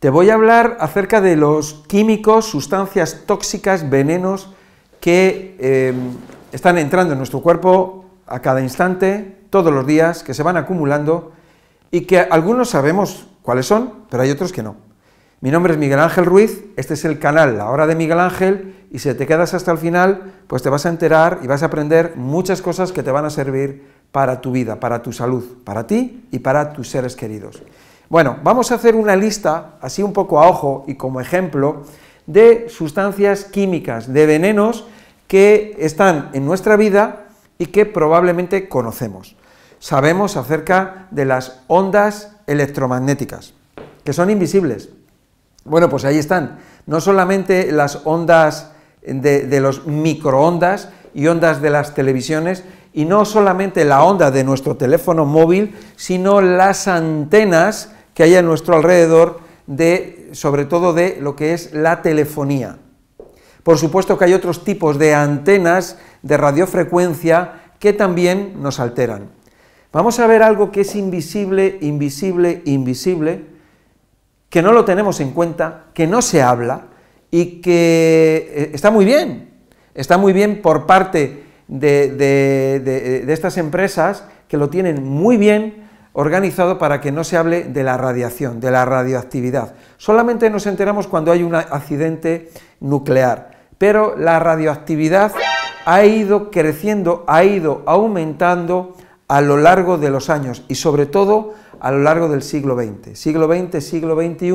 Te voy a hablar acerca de los químicos, sustancias tóxicas, venenos que eh, están entrando en nuestro cuerpo a cada instante, todos los días, que se van acumulando y que algunos sabemos cuáles son, pero hay otros que no. Mi nombre es Miguel Ángel Ruiz, este es el canal La Hora de Miguel Ángel y si te quedas hasta el final, pues te vas a enterar y vas a aprender muchas cosas que te van a servir para tu vida, para tu salud, para ti y para tus seres queridos. Bueno, vamos a hacer una lista, así un poco a ojo y como ejemplo, de sustancias químicas, de venenos que están en nuestra vida y que probablemente conocemos. Sabemos acerca de las ondas electromagnéticas, que son invisibles. Bueno, pues ahí están, no solamente las ondas de, de los microondas y ondas de las televisiones, y no solamente la onda de nuestro teléfono móvil, sino las antenas que hay a nuestro alrededor, de, sobre todo de lo que es la telefonía. Por supuesto que hay otros tipos de antenas de radiofrecuencia que también nos alteran. Vamos a ver algo que es invisible, invisible, invisible, que no lo tenemos en cuenta, que no se habla y que eh, está muy bien, está muy bien por parte de, de estas empresas que lo tienen muy bien organizado para que no se hable de la radiación, de la radioactividad. Solamente nos enteramos cuando hay un accidente nuclear, pero la radioactividad ha ido creciendo, ha ido aumentando a lo largo de los años y sobre todo a lo largo del siglo XX, siglo XX, siglo XXI,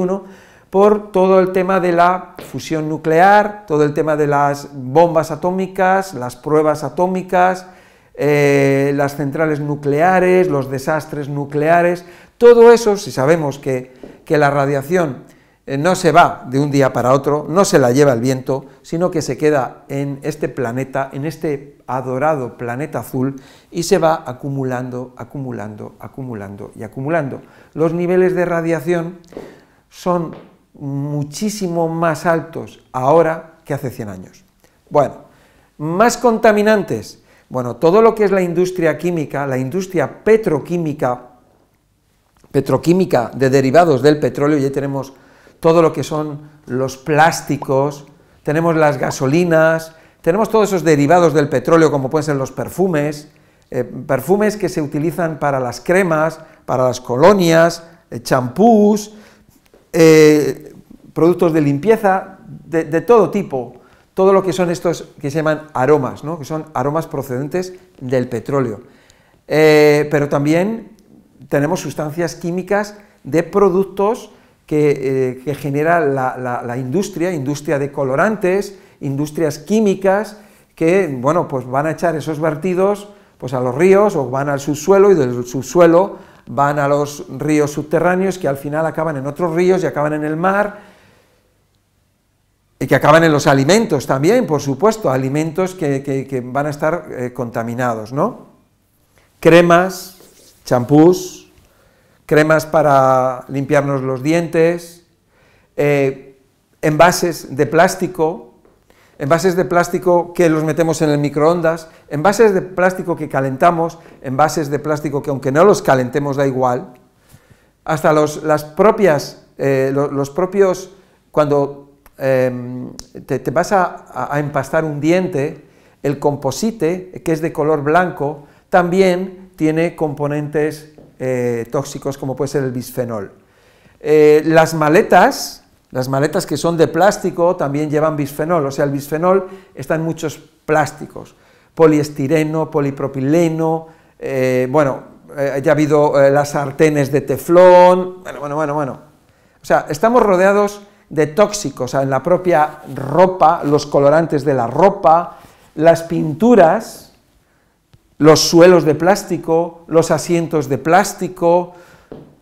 por todo el tema de la fusión nuclear, todo el tema de las bombas atómicas, las pruebas atómicas, eh, las centrales nucleares, los desastres nucleares, todo eso, si sabemos que, la radiación eh, no se va de un día para otro, no se la lleva el viento, sino que se queda en este planeta, en este adorado planeta azul, y se va acumulando, acumulando, acumulando y acumulando. Los niveles de radiación son muchísimo más altos ahora que hace 100 años. Bueno, más contaminantes, bueno, todo lo que es la industria química, la industria petroquímica, petroquímica de derivados del petróleo, ya tenemos todo lo que son los plásticos, tenemos las gasolinas, tenemos todos esos derivados del petróleo como pueden ser los perfumes, eh, perfumes que se utilizan para las cremas, para las colonias, eh, champús, eh, productos de limpieza, de todo tipo, todo lo que son estos que se llaman aromas, ¿no? que son aromas procedentes del petróleo. Eh, pero también tenemos sustancias químicas de productos que, eh, genera la, industria, industria de colorantes, industrias químicas, que bueno, pues van a echar esos vertidos pues a los ríos o van al subsuelo y del subsuelo van a los ríos subterráneos que al final acaban en otros ríos y acaban en el mar y que acaban en los alimentos también, por supuesto, alimentos que, van a estar eh, contaminados, ¿no? Cremas, champús, cremas para limpiarnos los dientes, eh, envases de plástico, envases de plástico que los metemos en el microondas, envases de plástico que calentamos, envases de plástico que aunque no los calentemos da igual, hasta los, las propias, eh, los propios, cuando Em, te, vas a, empastar un diente, el composite, que es de color blanco, también tiene componentes eh, tóxicos como puede ser el bisfenol. Eh, las maletas, las maletas que son de plástico también llevan bisfenol, o sea, el bisfenol está en muchos plásticos, poliestireno, polipropileno, eh, bueno, ya ha habido las sartenes de teflón, bueno, bueno, bueno, bueno. O sea, estamos rodeados de tóxicos en la propia ropa, los colorantes de la ropa, las pinturas, los suelos de plástico, los asientos de plástico.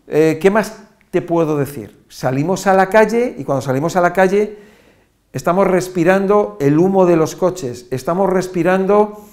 Eh, ¿Qué más te puedo decir? Salimos a la calle y cuando salimos a la calle estamos respirando el humo de los coches, estamos respirando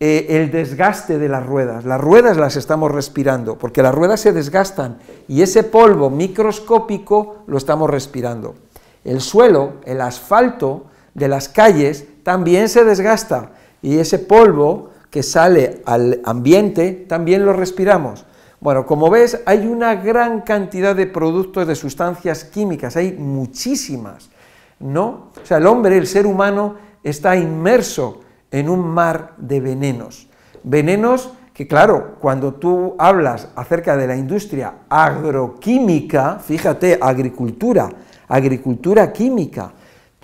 eh, el desgaste de las ruedas. Las ruedas las estamos respirando porque las ruedas se desgastan y ese polvo microscópico lo estamos respirando. El suelo, el asfalto de las calles también se desgasta y ese polvo que sale al ambiente también lo respiramos. Bueno, como ves, hay una gran cantidad de productos, de sustancias químicas, hay muchísimas, ¿no? O sea, el hombre, el ser humano, está inmerso en un mar de venenos. Venenos que, claro, cuando tú hablas acerca de la industria agroquímica, fíjate, agricultura, agricultura química,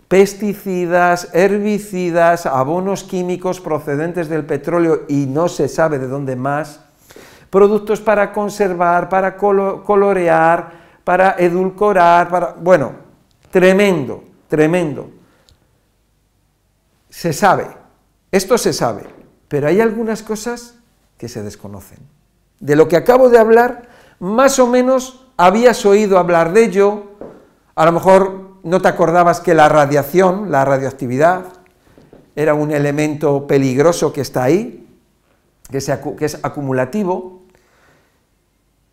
pesticidas, herbicidas, abonos químicos procedentes del petróleo y no se sabe de dónde más, productos para conservar, para colorear, para edulcorar, para... Bueno, tremendo, tremendo. Se sabe, esto se sabe, pero hay algunas cosas que se desconocen. De lo que acabo de hablar, más o menos habías oído hablar de ello, a lo mejor no te acordabas que la radiación, la radioactividad, era un elemento peligroso que está ahí, que, es acumulativo,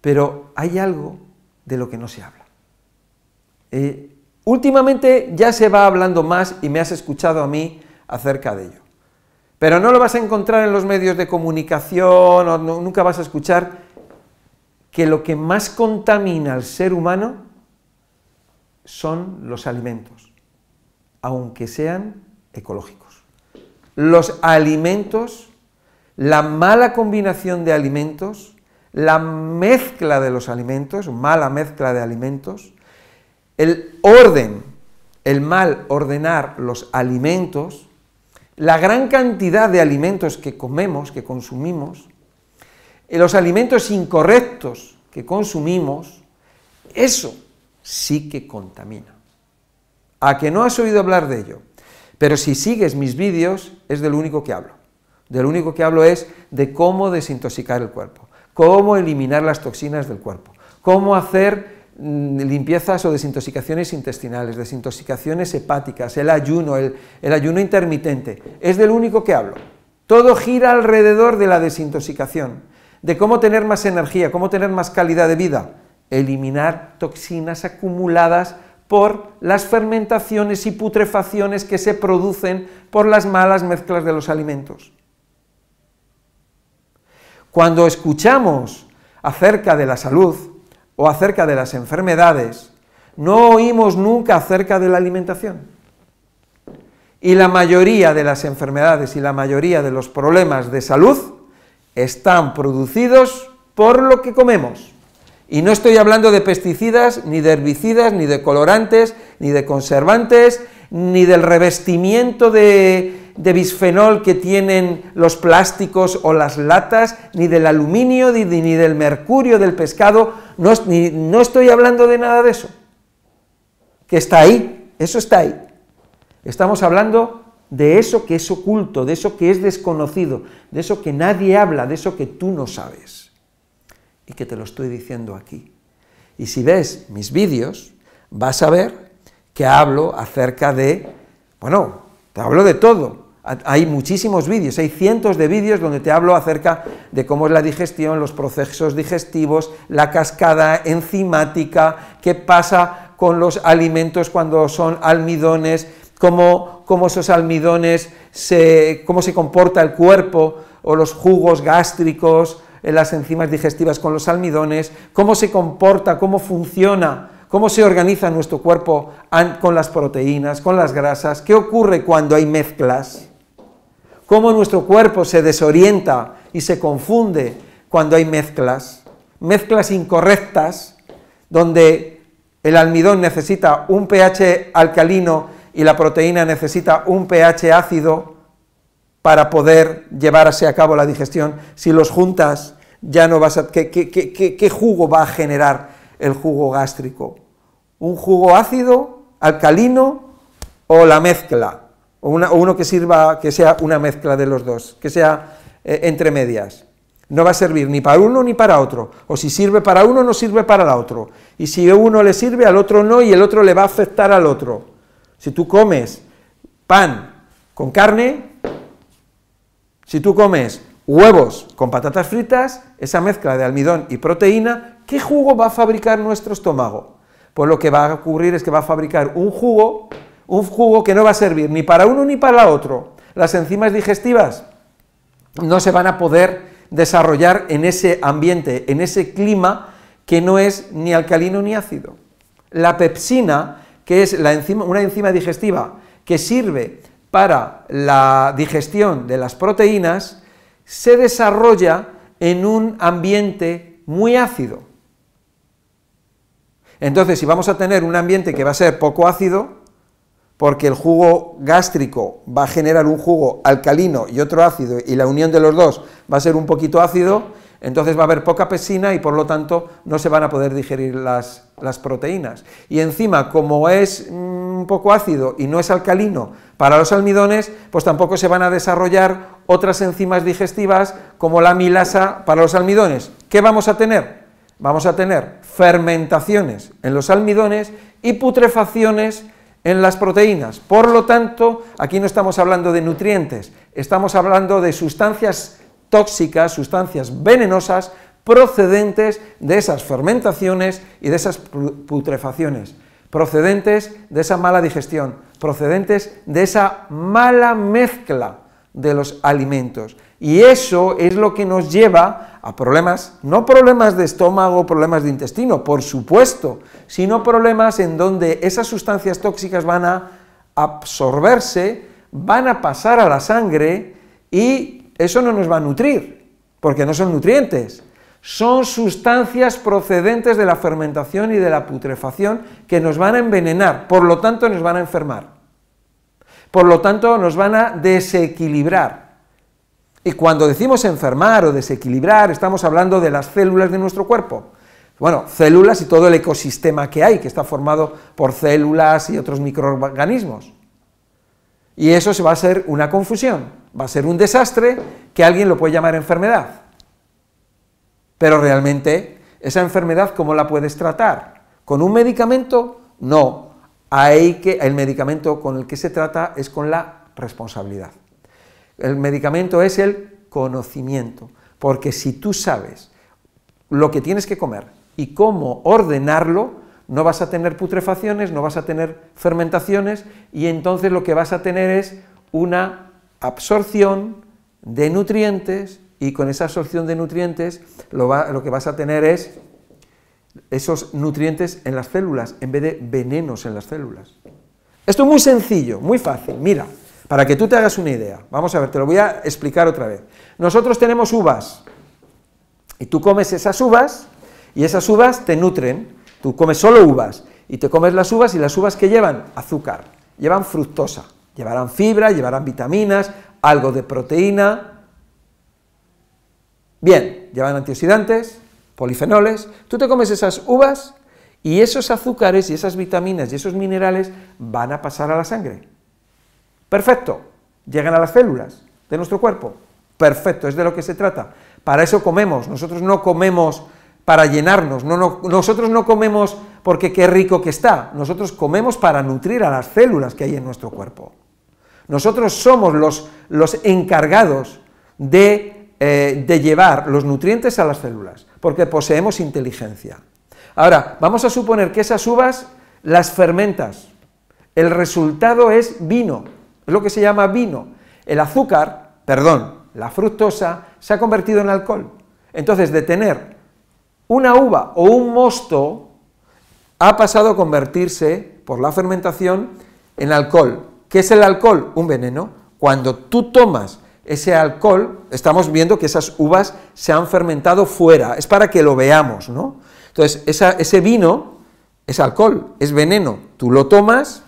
pero hay algo de lo que no se habla. Eh, últimamente ya se va hablando más y me has escuchado a mí acerca de ello. Pero no lo vas a encontrar en los medios de comunicación, o nunca vas a escuchar que lo que más contamina al ser humano son los alimentos, aunque sean ecológicos. Los alimentos, la mala combinación de alimentos, la mezcla de los alimentos, mala mezcla de alimentos, el orden, el mal ordenar los alimentos, la gran cantidad de alimentos que comemos, que consumimos, los alimentos incorrectos que consumimos, eso sí que contamina. A que no has oído hablar de ello, pero si sigues mis vídeos es de lo único que hablo. De lo único que hablo es de cómo desintoxicar el cuerpo, cómo eliminar las toxinas del cuerpo, cómo hacer mm, limpiezas o desintoxicaciones intestinales, desintoxicaciones hepáticas, el ayuno, el, el ayuno intermitente. Es de lo único que hablo. Todo gira alrededor de la desintoxicación, de cómo tener más energía, cómo tener más calidad de vida eliminar toxinas acumuladas por las fermentaciones y putrefacciones que se producen por las malas mezclas de los alimentos. Cuando escuchamos acerca de la salud o acerca de las enfermedades, no oímos nunca acerca de la alimentación. Y la mayoría de las enfermedades y la mayoría de los problemas de salud están producidos por lo que comemos. Y no estoy hablando de pesticidas, ni de herbicidas, ni de colorantes, ni de conservantes, ni del revestimiento de, bisfenol que tienen los plásticos o las latas, ni del aluminio, ni, del mercurio del pescado. No, no estoy hablando de nada de eso. Que está ahí, eso está ahí. Estamos hablando de eso que es oculto, de eso que es desconocido, de eso que nadie habla, de eso que tú no sabes y que te lo estoy diciendo aquí. Y si ves mis vídeos, vas a ver que hablo acerca de, bueno, te hablo de todo. Hay muchísimos vídeos, hay cientos de vídeos donde te hablo acerca de cómo es la digestión, los procesos digestivos, la cascada enzimática, qué pasa con los alimentos cuando son almidones, cómo, cómo esos almidones, se, cómo se comporta el cuerpo, o los jugos gástricos, las enzimas digestivas con los almidones, cómo se comporta, cómo funciona, cómo se organiza nuestro cuerpo con las proteínas, con las grasas, qué ocurre cuando hay mezclas, cómo nuestro cuerpo se desorienta y se confunde cuando hay mezclas, mezclas incorrectas, donde el almidón necesita un pH alcalino y la proteína necesita un pH ácido, para poder llevarse a cabo la digestión. Si los juntas, ya no vas a... ¿Qué, jugo va a generar el jugo gástrico? ¿Un jugo ácido, alcalino o la mezcla? O, uno que sirva, que sea una mezcla de los dos, que sea eh, entre medias. No va a servir ni para uno ni para otro. O si sirve para uno, no sirve para el otro. Y si uno le sirve, al otro no, y el otro le va a afectar al otro. Si tú comes pan con carne, si tú comes huevos con patatas fritas, esa mezcla de almidón y proteína, ¿qué jugo va a fabricar nuestro estómago? Pues lo que va a ocurrir es que va a fabricar un jugo, un jugo que no va a servir ni para uno ni para otro. Las enzimas digestivas no se van a poder desarrollar en ese ambiente, en ese clima que no es ni alcalino ni ácido. La pepsina, que es una enzima digestiva que sirve para la digestión de las proteínas, se desarrolla en un ambiente muy ácido. Entonces, si vamos a tener un ambiente que va a ser poco ácido, porque el jugo gástrico va a generar un jugo alcalino y otro ácido, y la unión de los dos va a ser un poquito ácido, entonces va a haber poca pepsina y por lo tanto no se van a poder digerir las, las proteínas. Y encima, como es mm, poco ácido y no es alcalino para los almidones, pues tampoco se van a desarrollar otras enzimas digestivas como la milasa para los almidones. ¿Qué vamos a tener? Vamos a tener fermentaciones en los almidones y putrefacciones en las proteínas. Por lo tanto, aquí no estamos hablando de nutrientes, estamos hablando de sustancias tóxicas, sustancias venenosas procedentes de esas fermentaciones y de esas putrefacciones, procedentes de esa mala digestión, procedentes de esa mala mezcla de los alimentos. Y eso es lo que nos lleva a problemas, no problemas de estómago, problemas de intestino, por supuesto, sino problemas en donde esas sustancias tóxicas van a absorberse, van a pasar a la sangre y eso no nos va a nutrir, porque no son nutrientes, son sustancias procedentes de la fermentación y de la putrefacción que nos van a envenenar, por lo tanto nos van a enfermar, por lo tanto nos van a desequilibrar. Y cuando decimos enfermar o desequilibrar, estamos hablando de las células de nuestro cuerpo. Bueno, células y todo el ecosistema que hay, que está formado por células y otros microorganismos. Y eso va a ser una confusión, va a ser un desastre que alguien lo puede llamar enfermedad. Pero realmente, esa enfermedad, ¿cómo la puedes tratar? ¿Con un medicamento? No. Hay que, el medicamento con el que se trata es con la responsabilidad. El medicamento es el conocimiento, porque si tú sabes lo que tienes que comer y cómo ordenarlo, no vas a tener putrefacciones, no vas a tener fermentaciones y entonces lo que vas a tener es una absorción de nutrientes y con esa absorción de nutrientes lo, lo que vas a tener es esos nutrientes en las células en vez de venenos en las células. Esto es muy sencillo, muy fácil. Mira, para que tú te hagas una idea. Vamos a ver, te lo voy a explicar otra vez. Nosotros tenemos uvas y tú comes esas uvas y esas uvas te nutren. Tú comes solo uvas y te comes las uvas y las uvas que llevan azúcar, llevan fructosa, llevarán fibra, llevarán vitaminas, algo de proteína. Bien, llevan antioxidantes, polifenoles. Tú te comes esas uvas y esos azúcares y esas vitaminas y esos minerales van a pasar a la sangre. Perfecto, llegan a las células de nuestro cuerpo. Perfecto, es de lo que se trata. Para eso comemos, nosotros no comemos para llenarnos, nosotros no comemos porque qué rico que está, nosotros comemos para nutrir a las células que hay en nuestro cuerpo. Nosotros somos los, los encargados de, eh, de llevar los nutrientes a las células, porque poseemos inteligencia. Ahora, vamos a suponer que esas uvas las fermentas, el resultado es vino, es lo que se llama vino. El azúcar, perdón, la fructosa, se ha convertido en alcohol. Entonces, de tener una uva o un mosto, ha pasado a convertirse, por la fermentación, en alcohol. ¿Qué es el alcohol? Un veneno. Cuando tú tomas ese alcohol, estamos viendo que esas uvas se han fermentado fuera. Es para que lo veamos, ¿no? Entonces, ese vino es alcohol, es veneno. Tú lo tomas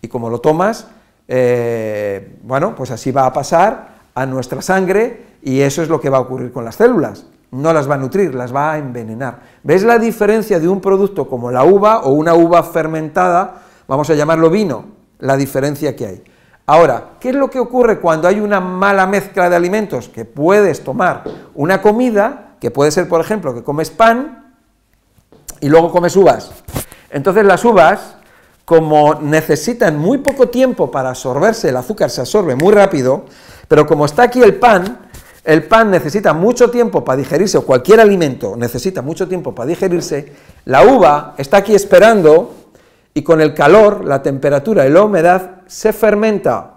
y como lo tomas, eh, bueno, pues así va a pasar a nuestra sangre y eso es lo que va a ocurrir con las células. No las va a nutrir, las va a envenenar. ¿Ves la diferencia de un producto como la uva o una uva fermentada, vamos a llamarlo vino, la diferencia que hay? Ahora, ¿qué es lo que ocurre cuando hay una mala mezcla de alimentos? Que puedes tomar una comida, que puede ser, por ejemplo, que comes pan y luego comes uvas. Entonces las uvas como necesitan muy poco tiempo para absorberse, el azúcar se absorbe muy rápido, pero como está aquí el pan, el pan necesita mucho tiempo para digerirse, o cualquier alimento necesita mucho tiempo para digerirse, la uva está aquí esperando y con el calor, la temperatura y la humedad se fermenta.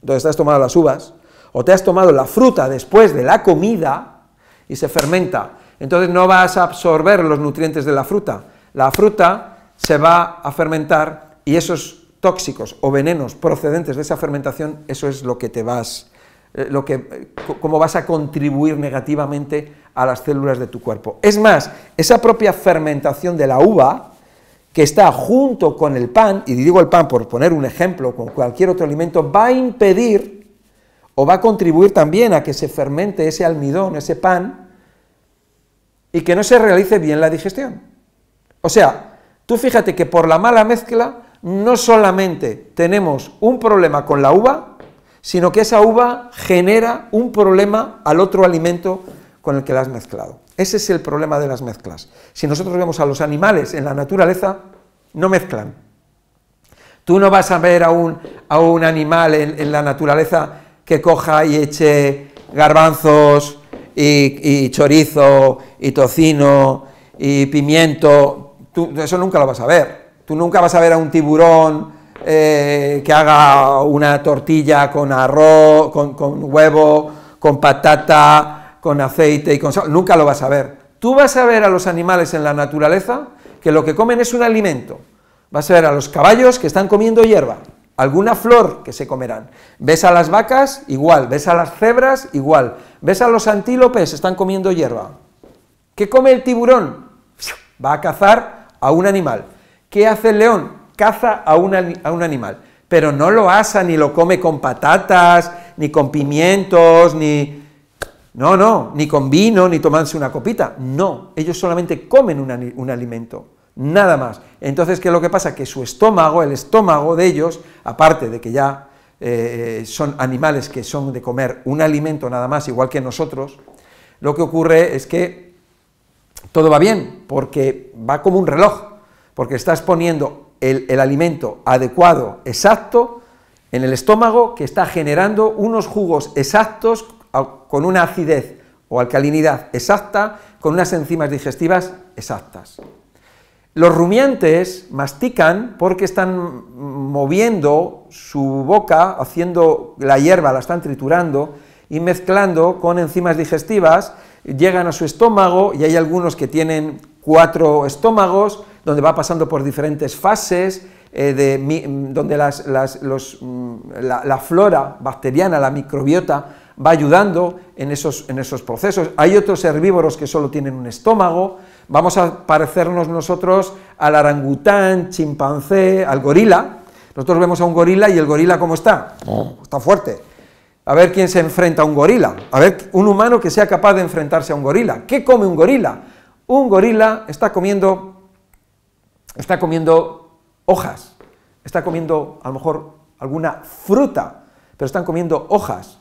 Entonces estás tomando las uvas, o te has tomado la fruta después de la comida y se fermenta, entonces no vas a absorber los nutrientes de la fruta. La fruta se va a fermentar y esos tóxicos o venenos procedentes de esa fermentación, eso es lo que te vas, eh, lo que, cómo vas a contribuir negativamente a las células de tu cuerpo. Es más, esa propia fermentación de la uva, que está junto con el pan, y digo el pan por poner un ejemplo, con cualquier otro alimento, va a impedir o va a contribuir también a que se fermente ese almidón, ese pan, y que no se realice bien la digestión. O sea, tú fíjate que por la mala mezcla no solamente tenemos un problema con la uva, sino que esa uva genera un problema al otro alimento con el que la has mezclado. Ese es el problema de las mezclas. Si nosotros vemos a los animales en la naturaleza, no mezclan. Tú no vas a ver a un, a un animal en, la naturaleza que coja y eche garbanzos y, chorizo y tocino y pimiento. Tú, eso nunca lo vas a ver. Tú nunca vas a ver a un tiburón eh, que haga una tortilla con arroz, con, con huevo, con patata, con aceite y con sal, nunca lo vas a ver. Tú vas a ver a los animales en la naturaleza que lo que comen es un alimento. Vas a ver a los caballos que están comiendo hierba, alguna flor que se comerán. Ves a las vacas, igual. Ves a las cebras, igual. Ves a los antílopes, están comiendo hierba. ¿Qué come el tiburón? Va a cazar a un animal. ¿Qué hace el león? Caza a un, a un animal. Pero no lo asa ni lo come con patatas, ni con pimientos, ni, no, no, ni con vino, ni tomarse una copita. No, ellos solamente comen un, alimento, nada más. Entonces, ¿qué es lo que pasa? Que su estómago, el estómago de ellos, aparte de que ya eh, son animales que son de comer un alimento nada más, igual que nosotros, lo que ocurre es que todo va bien, porque va como un reloj, porque estás poniendo el, alimento adecuado, exacto, en el estómago, que está generando unos jugos exactos con una acidez o alcalinidad exacta, con unas enzimas digestivas exactas. Los rumiantes mastican porque están moviendo su boca, haciendo la hierba, la están triturando y mezclando con enzimas digestivas, llegan a su estómago y hay algunos que tienen cuatro estómagos, donde va pasando por diferentes fases, eh, de, donde mm, la flora bacteriana, la microbiota, va ayudando en esos, en esos procesos. Hay otros herbívoros que solo tienen un estómago, vamos a parecernos nosotros al arangután, chimpancé, al gorila. Nosotros vemos a un gorila y el gorila ¿cómo está? Oh. Está fuerte. A ver quién se enfrenta a un gorila. A ver, un humano que sea capaz de enfrentarse a un gorila. ¿Qué come un gorila? Un gorila está comiendo, está comiendo hojas, está comiendo a lo mejor alguna fruta, pero están comiendo hojas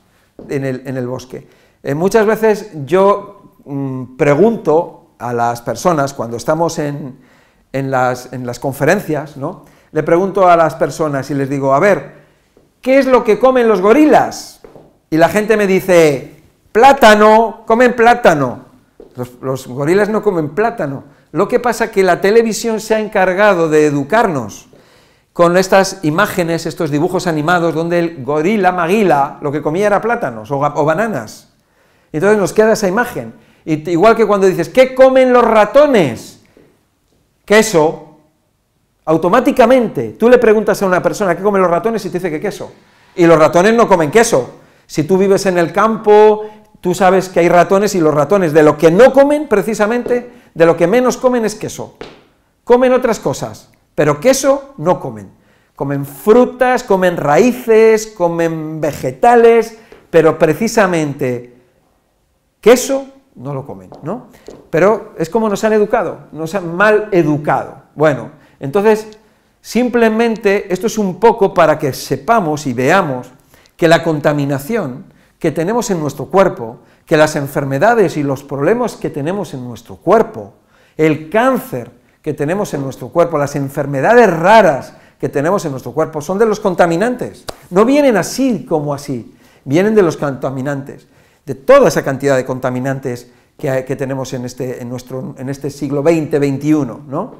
en el, bosque. Eh, muchas veces yo mm, pregunto a las personas, cuando estamos en, las, conferencias, ¿no? le pregunto a las personas y les digo, a ver, ¿qué es lo que comen los gorilas? Y la gente me dice, plátano, comen plátano. Los, los, gorilas no comen plátano. Lo que pasa es que la televisión se ha encargado de educarnos con estas imágenes, estos dibujos animados, donde el gorila maguila lo que comía era plátanos o, bananas. Entonces nos queda esa imagen. igual que cuando dices, ¿qué comen los ratones? Queso. Automáticamente tú le preguntas a una persona, ¿qué comen los ratones? y te dice que queso. Y los ratones no comen queso. Si tú vives en el campo, tú sabes que hay ratones y los ratones de lo que no comen, precisamente, de lo que menos comen es queso. Comen otras cosas. Pero queso no comen. Comen frutas, comen raíces, comen vegetales, pero precisamente queso no lo comen, ¿no? Pero es como nos han educado, nos han mal educado. Bueno, entonces, simplemente esto es un poco para que sepamos y veamos que la contaminación que tenemos en nuestro cuerpo, que las enfermedades y los problemas que tenemos en nuestro cuerpo, el cáncer, que tenemos en nuestro cuerpo, las enfermedades raras que tenemos en nuestro cuerpo, son de los contaminantes. No vienen así como así, vienen de los contaminantes, de toda esa cantidad de contaminantes que, tenemos en este, en, nuestro, en este siglo XX, XXI, ¿no?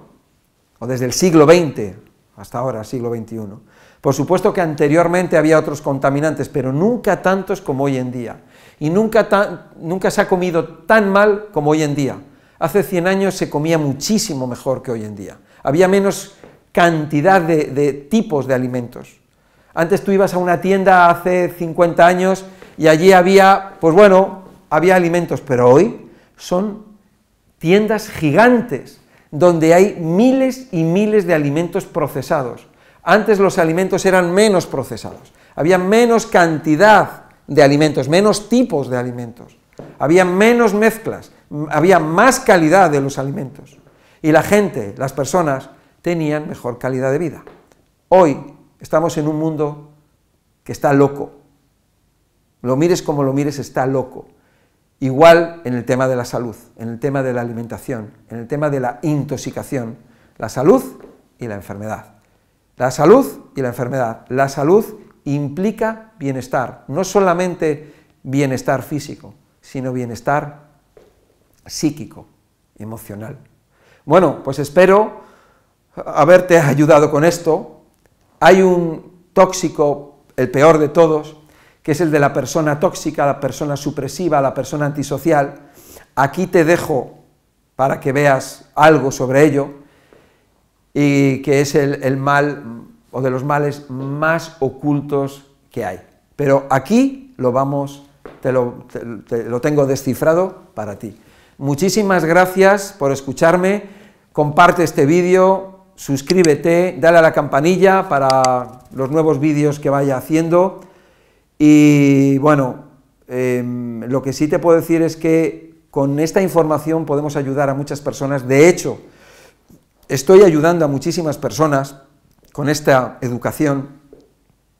O desde el siglo XX, hasta ahora, siglo XXI. Por supuesto que anteriormente había otros contaminantes, pero nunca tantos como hoy en día. Y nunca, nunca se ha comido tan mal como hoy en día. Hace 100 años se comía muchísimo mejor que hoy en día. Había menos cantidad de, de tipos de alimentos. Antes tú ibas a una tienda hace 50 años y allí había, pues bueno, había alimentos, pero hoy son tiendas gigantes donde hay miles y miles de alimentos procesados. Antes los alimentos eran menos procesados, había menos cantidad de alimentos, menos tipos de alimentos, había menos mezclas, había más calidad de los alimentos. Y la gente, las personas, tenían mejor calidad de vida. Hoy estamos en un mundo que está loco. Lo mires como lo mires, está loco. Igual en el tema de la salud, en el tema de la alimentación, en el tema de la intoxicación, la salud y la enfermedad. La salud y la enfermedad. La salud implica bienestar, no solamente bienestar físico, sino bienestar psíquico, emocional. Bueno, pues espero haberte ayudado con esto. Hay un tóxico, el peor de todos, que es el de la persona tóxica, la persona supresiva, la persona antisocial. Aquí te dejo para que veas algo sobre ello, y que es el, mal o de los males más ocultos que hay. Pero aquí lo vamos, te lo, te lo tengo descifrado para ti. Muchísimas gracias por escucharme, comparte este vídeo, suscríbete, dale a la campanilla para los nuevos vídeos que vaya haciendo. Y bueno, em, lo que sí te puedo decir es que con esta información podemos ayudar a muchas personas. De hecho, estoy ayudando a muchísimas personas con esta educación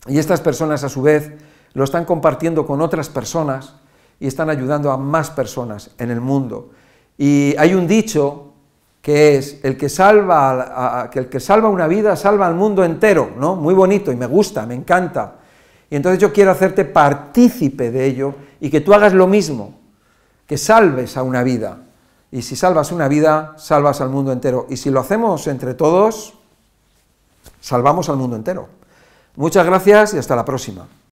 y estas personas a su vez lo están compartiendo con otras personas y están ayudando a más personas en el mundo. Y hay un dicho que es el que salva, que el que salva una vida salva al mundo entero, ¿no? Muy bonito y me gusta, me encanta. Y entonces yo quiero hacerte partícipe de ello y que tú hagas lo mismo, que salves a una vida. Y si salvas una vida, salvas al mundo entero. Y si lo hacemos entre todos, salvamos al mundo entero. Muchas gracias y hasta la próxima.